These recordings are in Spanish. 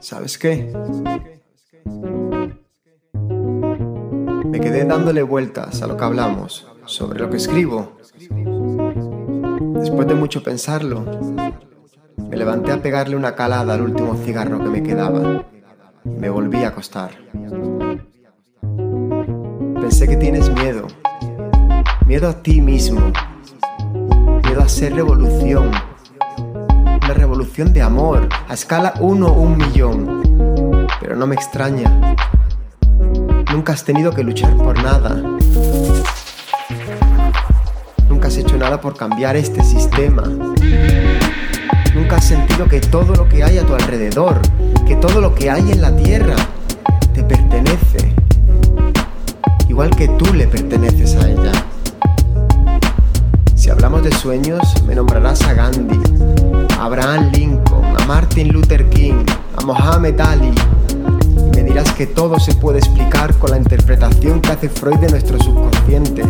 ¿Sabes qué? Me quedé dándole vueltas a lo que hablamos, sobre lo que escribo. Después de mucho pensarlo, me levanté a pegarle una calada al último cigarro que me quedaba me volví a acostar. Pensé que tienes miedo, miedo a ti mismo, miedo a ser revolución, una revolución de amor a escala uno un millón. Pero no me extraña, nunca has tenido que luchar por nada. Nunca has hecho nada por cambiar este sistema. Nunca has sentido que todo lo que hay a tu alrededor, que todo lo que hay en la tierra, te pertenece. Igual que tú le perteneces a ella. Si hablamos de sueños, me nombrarás a Gandhi, Martin Luther King, a Mohammed Ali. Y me dirás que todo se puede explicar con la interpretación que hace Freud de nuestro subconsciente.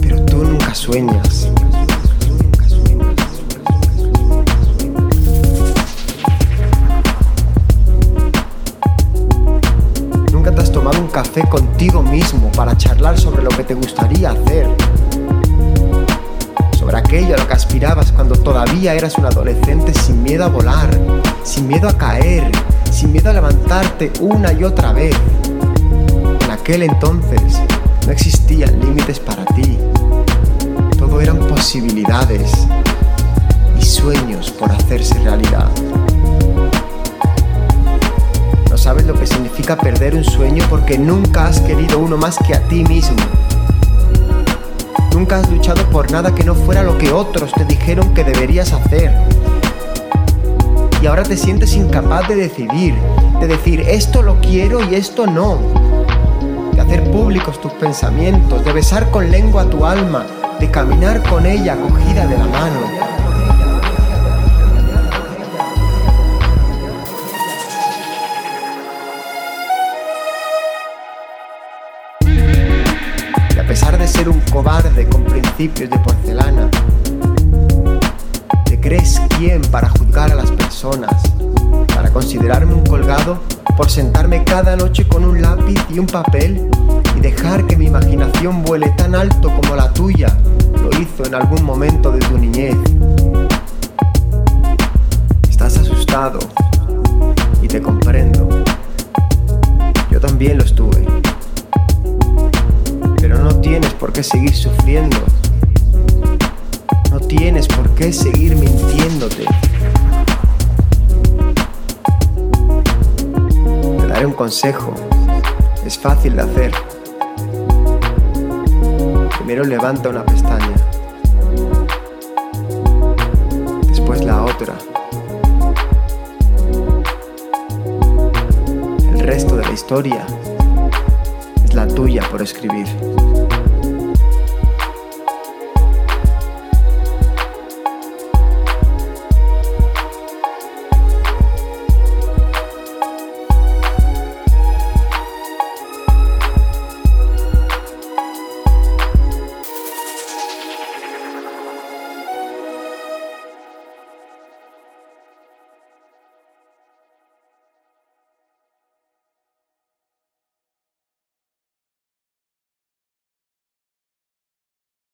Pero tú nunca sueñas. Nunca te has tomado un café contigo mismo para charlar sobre lo que te gustaría hacer. Aquello a lo que aspirabas cuando todavía eras un adolescente sin miedo a volar, sin miedo a caer, sin miedo a levantarte una y otra vez. En aquel entonces no existían límites para ti. Todo eran posibilidades y sueños por hacerse realidad. No sabes lo que significa perder un sueño porque nunca has querido uno más que a ti mismo. Nunca has luchado por nada que no fuera lo que otros te dijeron que deberías hacer. Y ahora te sientes incapaz de decidir, de decir esto lo quiero y esto no. De hacer públicos tus pensamientos, de besar con lengua tu alma, de caminar con ella cogida de la mano. Ser un cobarde con principios de porcelana, ¿te crees quién para juzgar a las personas? Para considerarme un colgado por sentarme cada noche con un lápiz y un papel y dejar que mi imaginación vuele tan alto como la tuya lo hizo en algún momento de tu niñez. Estás asustado y te comprendo. Yo también lo estuve. Por qué seguir sufriendo. No tienes por qué seguir mintiéndote. Te daré un consejo. Es fácil de hacer. Primero levanta una pestaña. Después la otra. El resto de la historia es la tuya por escribir.